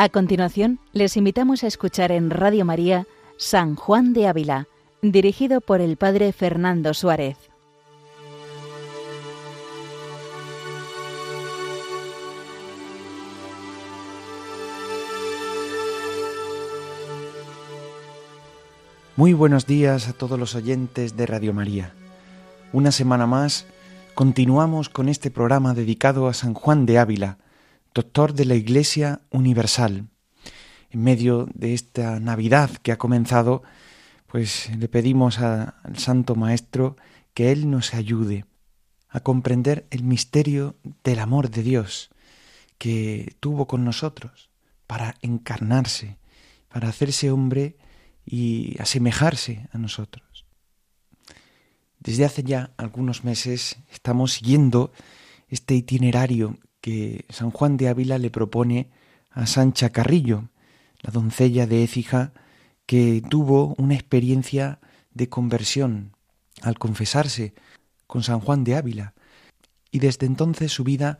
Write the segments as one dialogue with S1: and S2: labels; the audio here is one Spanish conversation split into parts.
S1: A continuación, les invitamos a escuchar en Radio María San Juan de Ávila, dirigido por el Padre Fernando Suárez.
S2: Muy buenos días a todos los oyentes de Radio María. Una semana más continuamos con este programa dedicado a San Juan de Ávila, doctor de la Iglesia Universal. En medio de esta Navidad que ha comenzado, pues le pedimos al Santo Maestro que Él nos ayude a comprender el misterio del amor de Dios que tuvo con nosotros para encarnarse, para hacerse hombre y asemejarse a nosotros. Desde hace ya algunos meses estamos siguiendo este itinerario que San Juan de Ávila le propone a Sancha Carrillo, la doncella de Écija, que tuvo una experiencia de conversión al confesarse con San Juan de Ávila, y desde entonces su vida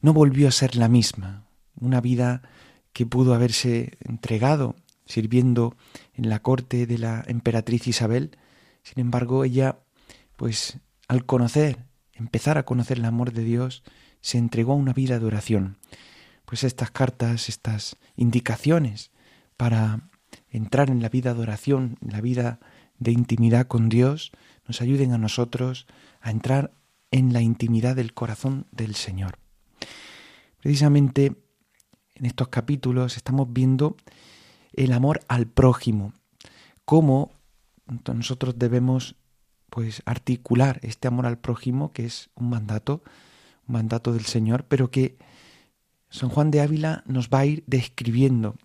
S2: no volvió a ser la misma, una vida que pudo haberse entregado sirviendo en la corte de la emperatriz Isabel. Sin embargo, ella, pues al conocer, empezar a conocer el amor de Dios, se entregó a una vida de oración. Pues estas cartas, estas indicaciones para entrar en la vida de oración, en la vida de intimidad con Dios, nos ayuden a nosotros a entrar en la intimidad del corazón del Señor. Precisamente en estos capítulos estamos viendo el amor al prójimo, cómo nosotros debemos pues articular este amor al prójimo, que es un mandato, mandato del Señor, pero que San Juan de Ávila nos va a ir describiendo.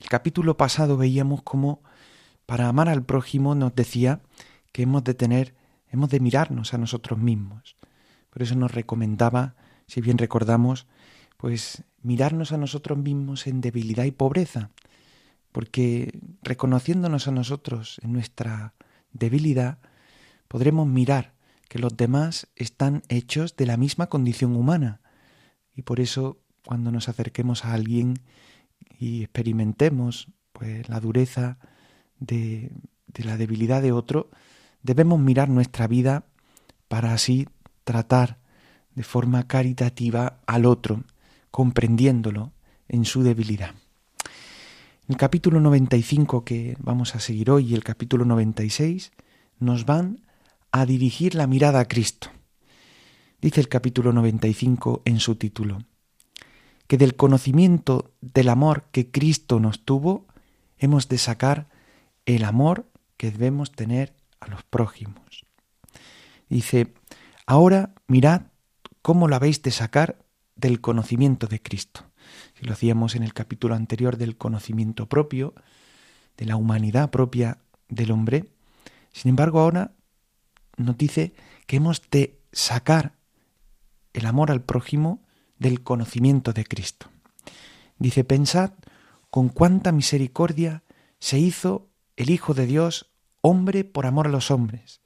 S2: El capítulo pasado veíamos cómo para amar al prójimo nos decía que hemos de tener, hemos de mirarnos a nosotros mismos. Por eso nos recomendaba, si bien recordamos, pues mirarnos a nosotros mismos en debilidad y pobreza, porque reconociéndonos a nosotros en nuestra debilidad, podremos mirar que los demás están hechos de la misma condición humana. Y por eso cuando nos acerquemos a alguien y experimentemos pues la dureza de, de la debilidad de otro, debemos mirar nuestra vida para así tratar de forma caritativa al otro, comprendiéndolo en su debilidad. El capítulo 95 que vamos a seguir hoy y el capítulo 96 nos van a dirigir la mirada a Cristo. Dice el capítulo 95 en su título, que del conocimiento del amor que Cristo nos tuvo, hemos de sacar el amor que debemos tener a los prójimos. Dice, ahora mirad cómo lo habéis de sacar del conocimiento de Cristo. Si lo hacíamos en el capítulo anterior del conocimiento propio, de la humanidad propia del hombre, sin embargo ahora nos dice que hemos de sacar el amor al prójimo del conocimiento de Cristo. Dice, pensad con cuánta misericordia se hizo el Hijo de Dios hombre por amor a los hombres,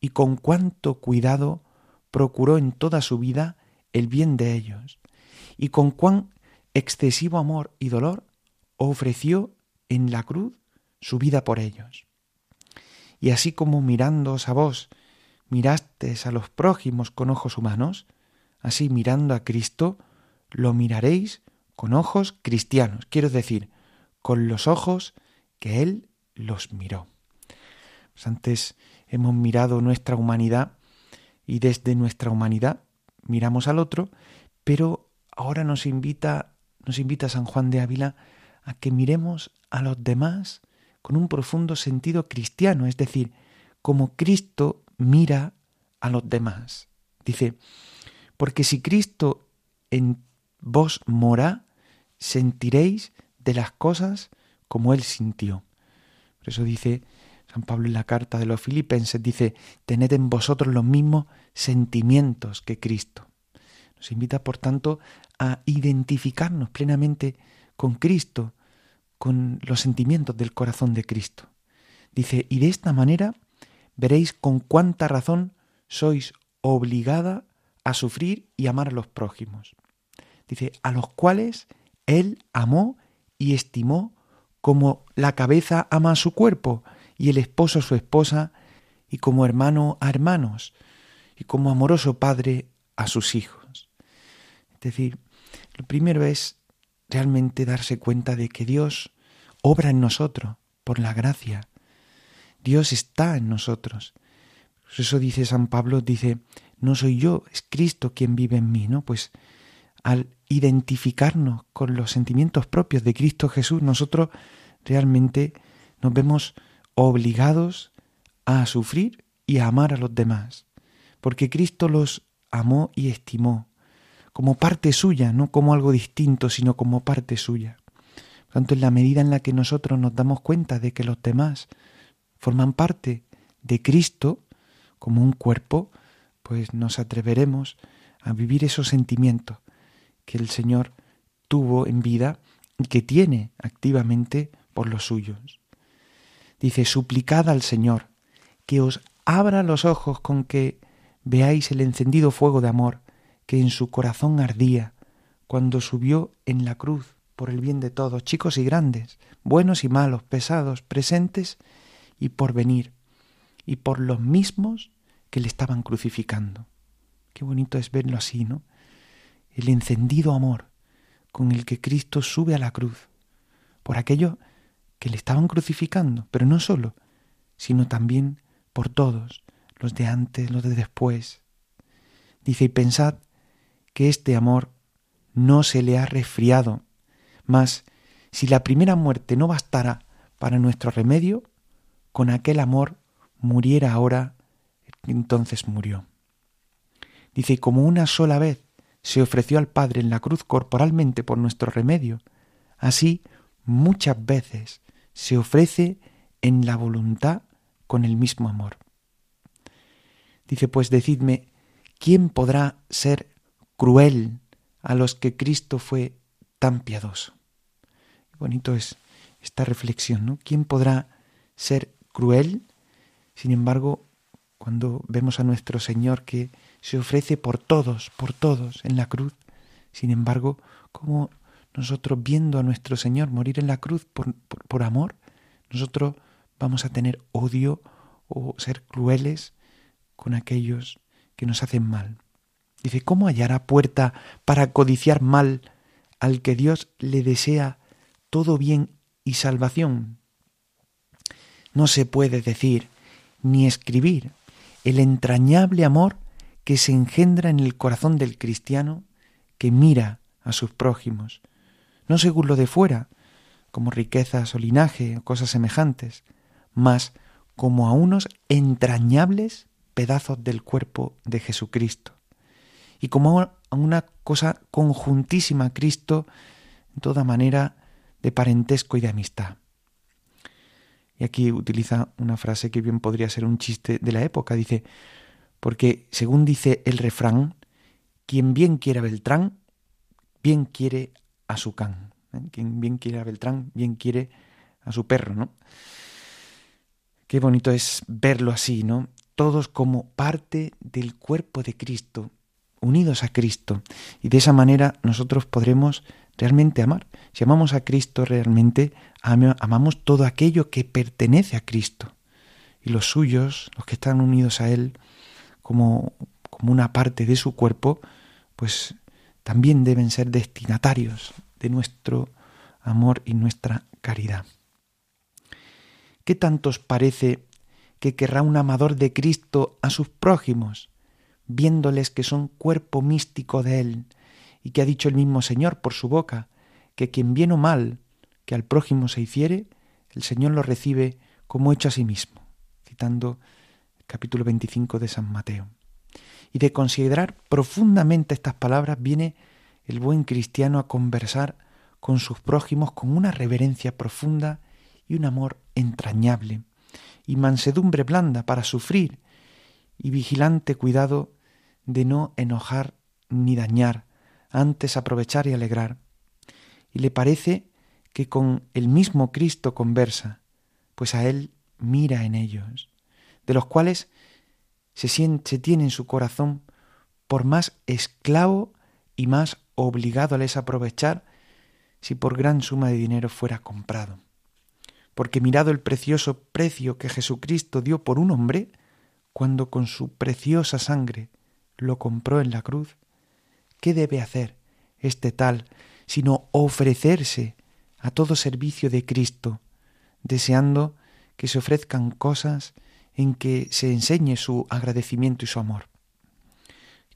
S2: y con cuánto cuidado procuró en toda su vida el bien de ellos, y con cuán excesivo amor y dolor ofreció en la cruz su vida por ellos. Y así como mirándoos a vos mirastes a los prójimos con ojos humanos, así mirando a Cristo, lo miraréis con ojos cristianos, quiero decir, con los ojos que Él los miró. Pues antes hemos mirado nuestra humanidad y desde nuestra humanidad miramos al otro, pero ahora nos invita, nos invita San Juan de Ávila a que miremos a los demás con un profundo sentido cristiano, es decir, como Cristo mira a los demás. Dice, porque si Cristo en vos mora, sentiréis de las cosas como Él sintió. Por eso dice San Pablo en la carta de los filipenses, dice, tened en vosotros los mismos sentimientos que Cristo. Nos invita, por tanto, a identificarnos plenamente con Cristo, con los sentimientos del corazón de Cristo. Dice, y de esta manera veréis con cuánta razón sois obligada a sufrir y amar a los prójimos. Dice, a los cuales Él amó y estimó como la cabeza ama a su cuerpo y el esposo a su esposa y como hermano a hermanos y como amoroso padre a sus hijos. Es decir, lo primero es realmente darse cuenta de que Dios obra en nosotros por la gracia. Dios está en nosotros. Eso dice San Pablo, dice, no soy yo, es Cristo quien vive en mí, ¿no? Pues al identificarnos con los sentimientos propios de Cristo Jesús, nosotros realmente nos vemos obligados a sufrir y a amar a los demás, porque Cristo los amó y estimó como parte suya, no como algo distinto, sino como parte suya. Por tanto, en la medida en la que nosotros nos damos cuenta de que los demás forman parte de Cristo como un cuerpo, pues nos atreveremos a vivir esos sentimientos que el Señor tuvo en vida y que tiene activamente por los suyos. Dice, suplicad al Señor que os abra los ojos con que veáis el encendido fuego de amor que en su corazón ardía cuando subió en la cruz por el bien de todos, chicos y grandes, buenos y malos, pesados, presentes y por venir, y por los mismos que le estaban crucificando. Qué bonito es verlo así, ¿no? El encendido amor con el que Cristo sube a la cruz, por aquello que le estaban crucificando, pero no solo, sino también por todos, los de antes, los de después. Dice, y pensad que este amor no se le ha resfriado, mas si la primera muerte no bastara para nuestro remedio, con aquel amor muriera ahora, entonces murió. Dice, y como una sola vez se ofreció al Padre en la cruz corporalmente por nuestro remedio, así muchas veces se ofrece en la voluntad con el mismo amor. Dice, pues decidme, ¿quién podrá ser cruel a los que Cristo fue tan piadoso? bonito es esta reflexión, ¿no? ¿Quién podrá ser cruel? Sin embargo, cuando vemos a nuestro Señor que se ofrece por todos, por todos en la cruz, sin embargo, como nosotros viendo a nuestro Señor morir en la cruz por, por amor, nosotros vamos a tener odio o ser crueles con aquellos que nos hacen mal. Dice, ¿cómo hallará puerta para codiciar mal al que Dios le desea todo bien y salvación? No se puede decir ni escribir el entrañable amor que se engendra en el corazón del cristiano que mira a sus prójimos, no según lo de fuera, como riquezas o linaje o cosas semejantes, mas como a unos entrañables pedazos del cuerpo de Jesucristo y como a una cosa conjuntísima a Cristo en toda manera de parentesco y de amistad. Y aquí utiliza una frase que bien podría ser un chiste de la época. Dice, porque según dice el refrán, quien bien quiere a Beltrán, bien quiere a su can. ¿eh? Quien bien quiere a Beltrán, bien quiere a su perro, ¿no? Qué bonito es verlo así, ¿no? Todos como parte del cuerpo de Cristo, unidos a Cristo. Y de esa manera nosotros podremos realmente amar. Si amamos a Cristo realmente, amamos todo aquello que pertenece a Cristo. Y los suyos, los que están unidos a Él como, como una parte de su cuerpo, pues también deben ser destinatarios de nuestro amor y nuestra caridad. ¿Qué tanto os parece que querrá un amador de Cristo a sus prójimos, viéndoles que son cuerpo místico de Él, y que ha dicho el mismo Señor por su boca, que quien bien o mal que al prójimo se hiciere, el Señor lo recibe como hecho a sí mismo, citando el capítulo 25 de San Mateo. Y de considerar profundamente estas palabras viene el buen cristiano a conversar con sus prójimos con una reverencia profunda y un amor entrañable, y mansedumbre blanda para sufrir, y vigilante cuidado de no enojar ni dañar, antes aprovechar y alegrar. Y le parece que con el mismo Cristo conversa, pues a Él mira en ellos, de los cuales se, siente, tiene en su corazón por más esclavo y más obligado a les aprovechar, si por gran suma de dinero fuera comprado. Porque mirado el precioso precio que Jesucristo dio por un hombre, cuando con su preciosa sangre lo compró en la cruz, ¿qué debe hacer este tal sino ofrecerse a todo servicio de Cristo, deseando que se ofrezcan cosas en que se enseñe su agradecimiento y su amor?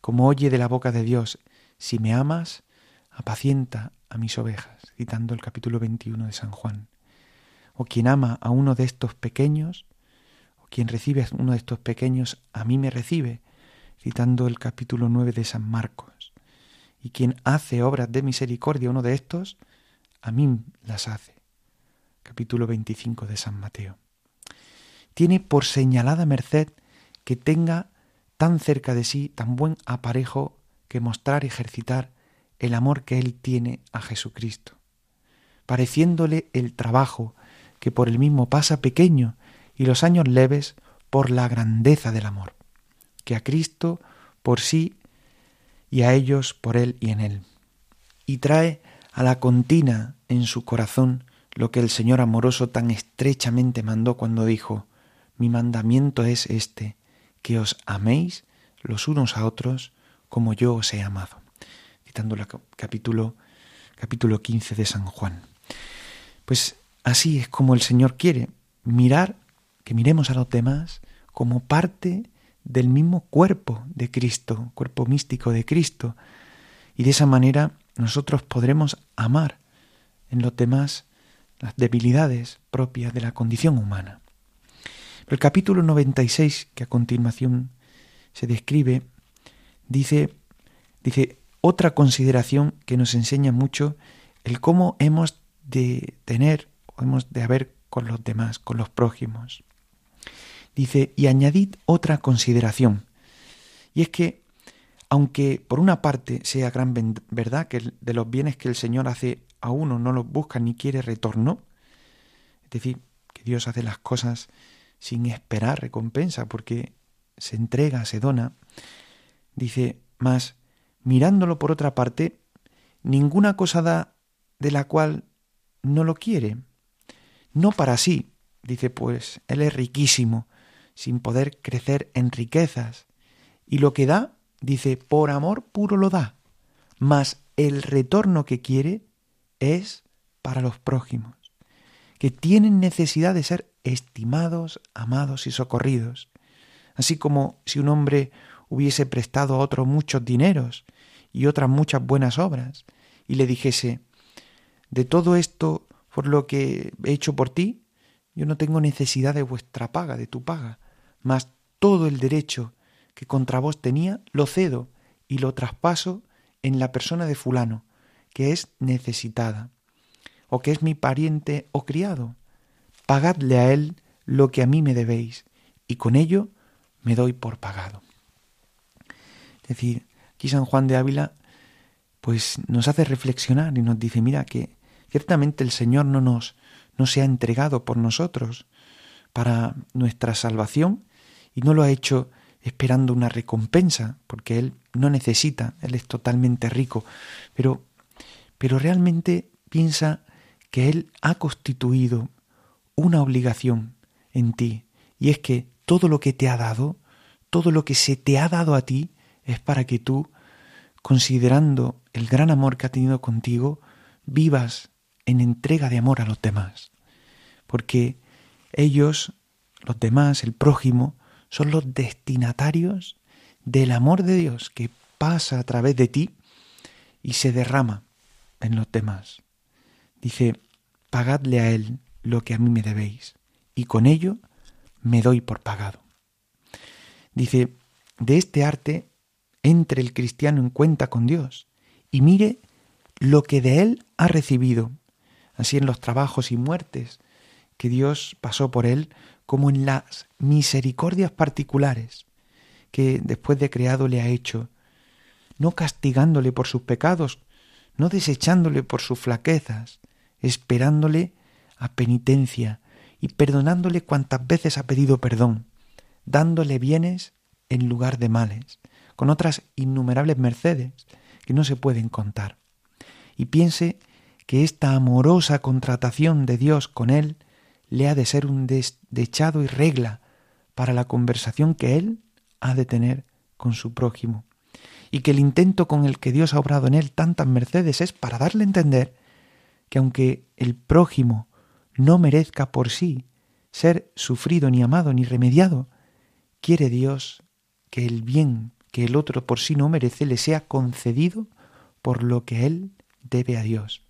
S2: Como oye de la boca de Dios, si me amas, apacienta a mis ovejas, citando el capítulo 21 de San Juan. O quien ama a uno de estos pequeños, o quien recibe a uno de estos pequeños, a mí me recibe, citando el capítulo 9 de San Marcos. Y quien hace obras de misericordia uno de estos, a mí las hace. Capítulo 25 de San Mateo. Tiene por señalada merced que tenga tan cerca de sí tan buen aparejo que mostrar y ejercitar el amor que él tiene a Jesucristo, pareciéndole el trabajo que por el mismo pasa pequeño y los años leves por la grandeza del amor, que a Cristo por sí y a ellos por él y en él, y trae a la contina en su corazón lo que el Señor amoroso tan estrechamente mandó cuando dijo, mi mandamiento es este, que os améis los unos a otros como yo os he amado citando el capítulo, capítulo 15 de San Juan. Pues así es como el Señor quiere mirar, que miremos a los demás como parte del mismo cuerpo de Cristo, cuerpo místico de Cristo. Y de esa manera nosotros podremos amar en los demás las debilidades propias de la condición humana. el capítulo 96, que a continuación se describe, dice, dice, otra consideración que nos enseña mucho el cómo hemos de tener o hemos de haber con los demás, con los prójimos. Dice, y añadid otra consideración, y es que, aunque por una parte sea gran verdad que de los bienes que el Señor hace a uno no los busca ni quiere retorno, es decir, que Dios hace las cosas sin esperar recompensa, porque se entrega, se dona, dice más, mirándolo por otra parte, ninguna cosa da de la cual no lo quiere. No para sí, dice pues, él es riquísimo, sin poder crecer en riquezas. Y lo que da, dice, por amor puro lo da, mas el retorno que quiere es para los prójimos, que tienen necesidad de ser estimados, amados y socorridos. Así como si un hombre hubiese prestado a otro muchos dineros y otras muchas buenas obras, y le dijese, de todo esto por lo que he hecho por ti, yo no tengo necesidad de vuestra paga, de tu paga, mas todo el derecho que contra vos tenía lo cedo y lo traspaso en la persona de fulano, que es necesitada, o que es mi pariente o criado. Pagadle a él lo que a mí me debéis, y con ello me doy por pagado. Es decir, Aquí San Juan de Ávila pues nos hace reflexionar y nos dice, mira que ciertamente el Señor no nos no se ha entregado por nosotros para nuestra salvación y no lo ha hecho esperando una recompensa, porque él no necesita, él es totalmente rico, pero pero realmente piensa que él ha constituido una obligación en ti, y es que todo lo que te ha dado, todo lo que se te ha dado a ti, es para que tú, considerando el gran amor que ha tenido contigo, vivas en entrega de amor a los demás. Porque ellos, los demás, el prójimo, son los destinatarios del amor de Dios que pasa a través de ti y se derrama en los demás. Dice, pagadle a Él lo que a mí me debéis, y con ello me doy por pagado. Dice, de este arte entre el cristiano en cuenta con Dios y mire lo que de él ha recibido, así en los trabajos y muertes que Dios pasó por él, como en las misericordias particulares que después de creado le ha hecho, no castigándole por sus pecados, no desechándole por sus flaquezas, esperándole a penitencia y perdonándole cuantas veces ha pedido perdón, dándole bienes en lugar de males, con otras innumerables mercedes que no se pueden contar. Y piense que esta amorosa contratación de Dios con él le ha de ser un dechado y regla para la conversación que él ha de tener con su prójimo, y que el intento con el que Dios ha obrado en él tantas mercedes es para darle a entender que aunque el prójimo no merezca por sí ser sufrido ni amado ni remediado, quiere Dios que el bien que el otro por sí no merece le sea concedido por lo que él debe a Dios,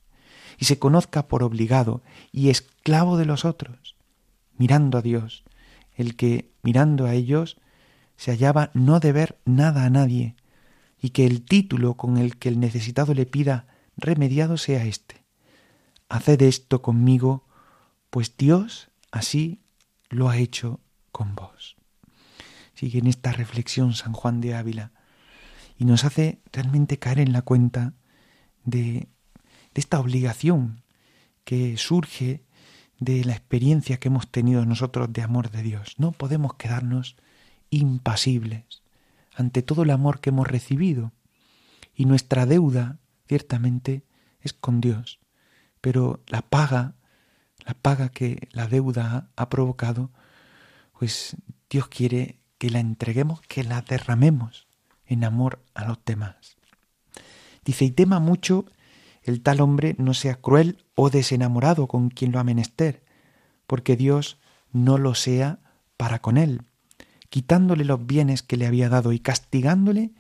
S2: y se conozca por obligado y esclavo de los otros, mirando a Dios, el que, mirando a ellos, se hallaba no deber nada a nadie, y que el título con el que el necesitado le pida remediado sea este. Haced esto conmigo, pues Dios así lo ha hecho con vos. Sigue en esta reflexión San Juan de Ávila y nos hace realmente caer en la cuenta de, de esta obligación que surge de la experiencia que hemos tenido nosotros de amor de Dios. No podemos quedarnos impasibles ante todo el amor que hemos recibido. Y nuestra deuda, ciertamente, es con Dios. Pero la paga, la paga que la deuda ha, provocado, pues Dios quiere que la entreguemos, que la derramemos en amor a los demás. Dice, y tema mucho el tal hombre no sea cruel o desenamorado con quien lo ha menester, porque Dios no lo sea para con él, quitándole los bienes que le había dado y castigándole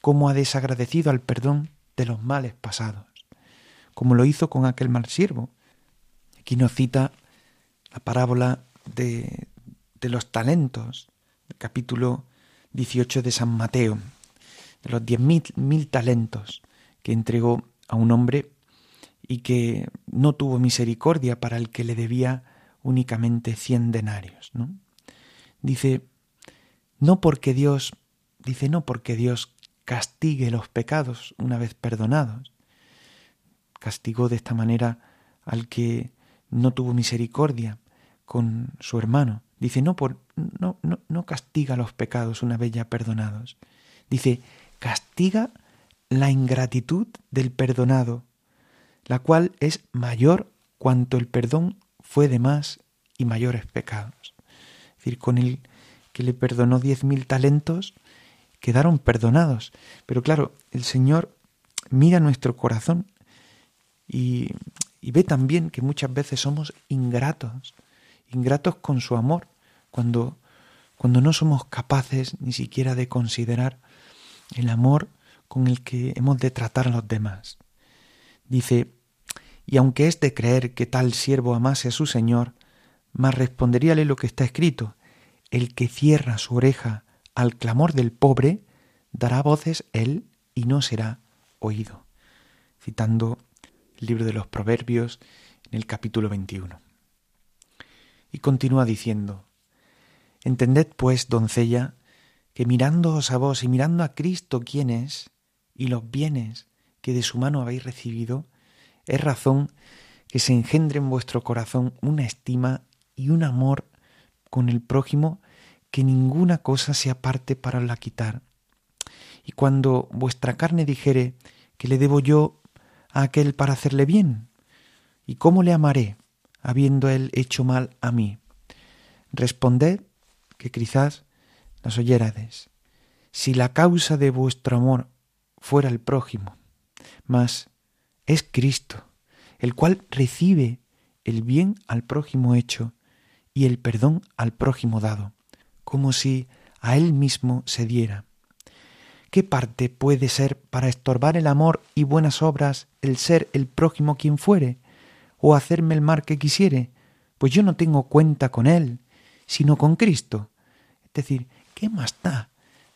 S2: como ha desagradecido al perdón de los males pasados, como lo hizo con aquel mal siervo. Aquí nos cita la parábola de, de los talentos, capítulo 18 de San Mateo, de los diez mil, mil talentos que entregó a un hombre y que no tuvo misericordia para el que le debía únicamente cien denarios. ¿no? Dice, no porque Dios, dice, no porque Dios castigue los pecados una vez perdonados. Castigó de esta manera al que no tuvo misericordia con su hermano. Dice, no, por, no, no, no castiga los pecados una vez ya perdonados. Dice, castiga la ingratitud del perdonado, la cual es mayor cuanto el perdón fue de más y mayores pecados. Es decir, con el que le perdonó diez mil talentos, quedaron perdonados. Pero claro, el Señor mira nuestro corazón y, y ve también que muchas veces somos ingratos, ingratos con su amor, cuando, cuando no somos capaces ni siquiera de considerar el amor con el que hemos de tratar a los demás. Dice, y aunque es de creer que tal siervo amase a su Señor, mas responderíale lo que está escrito, el que cierra su oreja al clamor del pobre, dará voces él y no será oído. Citando el libro de los Proverbios en el capítulo 21. Y continúa diciendo, Entended pues, doncella, que mirándoos a vos y mirando a Cristo quién es, y los bienes que de su mano habéis recibido, es razón que se engendre en vuestro corazón una estima y un amor con el prójimo que ninguna cosa se aparte para la quitar. Y cuando vuestra carne dijere que le debo yo a aquel para hacerle bien, ¿y cómo le amaré, habiendo él hecho mal a mí? Responded que quizás las oyérades. Si la causa de vuestro amor fuera el prójimo, mas es Cristo, el cual recibe el bien al prójimo hecho y el perdón al prójimo dado, como si a él mismo se diera. ¿Qué parte puede ser para estorbar el amor y buenas obras el ser el prójimo quien fuere, o hacerme el mal que quisiere? Pues yo no tengo cuenta con él, sino con Cristo. Es decir, ¿qué más da?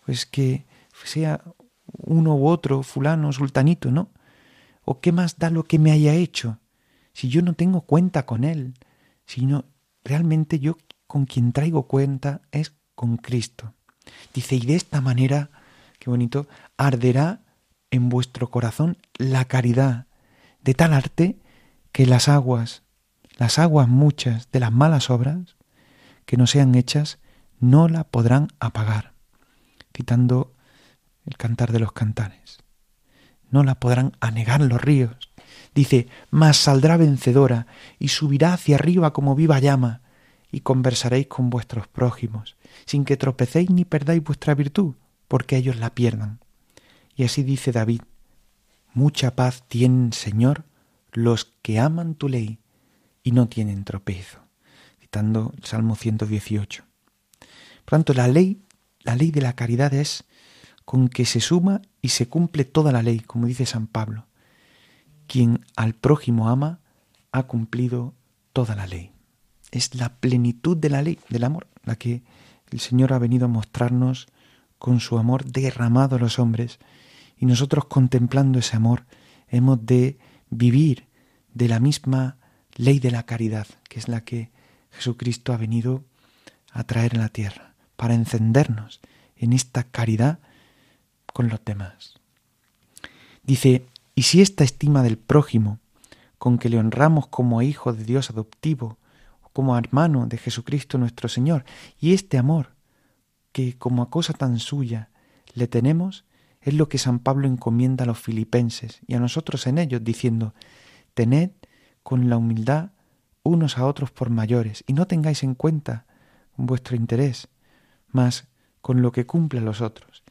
S2: Pues que sea uno u otro, fulano, sultanito, ¿no? ¿O qué más da lo que me haya hecho? Si yo no tengo cuenta con él, sino realmente yo con quien traigo cuenta es con Cristo. Dice, y de esta manera, qué bonito, arderá en vuestro corazón la caridad, de tal arte que las aguas, las aguas muchas de las malas obras que no sean hechas, no la podrán apagar. Citando el cantar de los cantares. no la podrán anegar los ríos. Dice, mas saldrá vencedora y subirá hacia arriba como viva llama, y conversaréis con vuestros prójimos, sin que tropecéis ni perdáis vuestra virtud, porque ellos la pierdan. Y así dice David, mucha paz tienen, Señor, los que aman tu ley y no tienen tropiezo, citando el Salmo 118. Por tanto, la ley, la ley de la caridad es con que se suma y se cumple toda la ley, como dice San Pablo. Quien al prójimo ama ha cumplido toda la ley. Es la plenitud de la ley, del amor, la que el Señor ha venido a mostrarnos con su amor derramado a los hombres. Y nosotros contemplando ese amor hemos de vivir de la misma ley de la caridad, que es la que Jesucristo ha venido a traer en la tierra, para encendernos en esta caridad con los demás. Dice, y si esta estima del prójimo, con que le honramos como hijo de Dios adoptivo, como hermano de Jesucristo nuestro Señor, y este amor, que como a cosa tan suya le tenemos, es lo que San Pablo encomienda a los filipenses y a nosotros en ellos, diciendo, tened con la humildad unos a otros por mayores, y no tengáis en cuenta vuestro interés, mas con lo que cumple a los otros.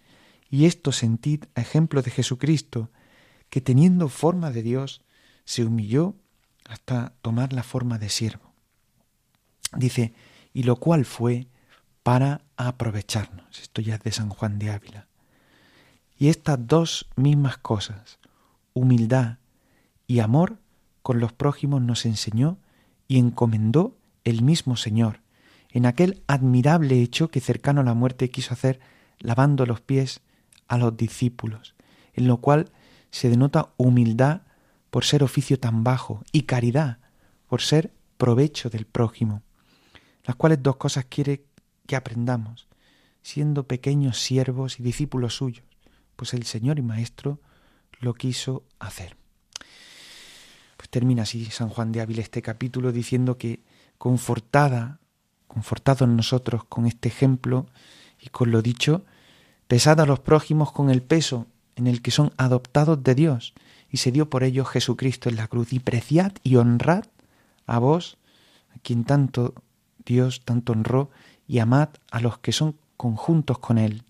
S2: Y esto sentid a ejemplo de Jesucristo, que teniendo forma de Dios, se humilló hasta tomar la forma de siervo. Dice, y lo cual fue para aprovecharnos. Esto ya es de San Juan de Ávila. Y estas dos mismas cosas, humildad y amor con los prójimos, nos enseñó y encomendó el mismo Señor, en aquel admirable hecho que cercano a la muerte quiso hacer lavando los pies a los discípulos, en lo cual se denota humildad por ser oficio tan bajo y caridad por ser provecho del prójimo, las cuales dos cosas quiere que aprendamos, siendo pequeños siervos y discípulos suyos, pues el Señor y Maestro lo quiso hacer. Pues termina así San Juan de Ávila este capítulo diciendo que confortada, confortado en nosotros con este ejemplo y con lo dicho, pesad a los prójimos con el peso en el que son adoptados de Dios, y se dio por ello Jesucristo en la cruz, y preciad y honrad a vos, a quien tanto Dios tanto honró, y amad a los que son conjuntos con Él,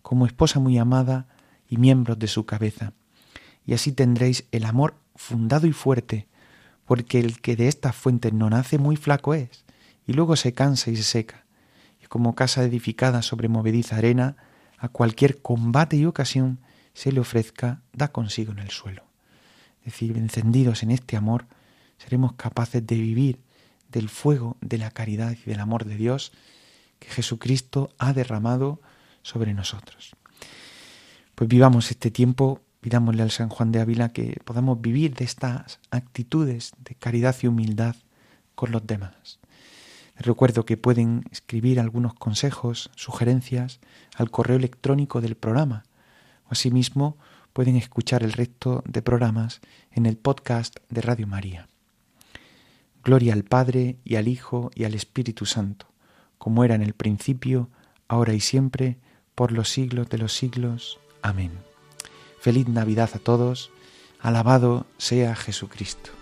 S2: como esposa muy amada y miembros de su cabeza. Y así tendréis el amor fundado y fuerte, porque el que de estas fuentes no nace muy flaco es, y luego se cansa y se seca, y como casa edificada sobre movediza arena, a cualquier combate y ocasión se le ofrezca, da consigo en el suelo. Es decir, encendidos en este amor, seremos capaces de vivir del fuego de la caridad y del amor de Dios que Jesucristo ha derramado sobre nosotros. Pues vivamos este tiempo, pidámosle al San Juan de Ávila que podamos vivir de estas actitudes de caridad y humildad con los demás. Recuerdo que pueden escribir algunos consejos, sugerencias al correo electrónico del programa. Asimismo pueden escuchar el resto de programas en el podcast de Radio María. Gloria al Padre y al Hijo y al Espíritu Santo, como era en el principio, ahora y siempre, por los siglos de los siglos. Amén. Feliz Navidad a todos. Alabado sea Jesucristo.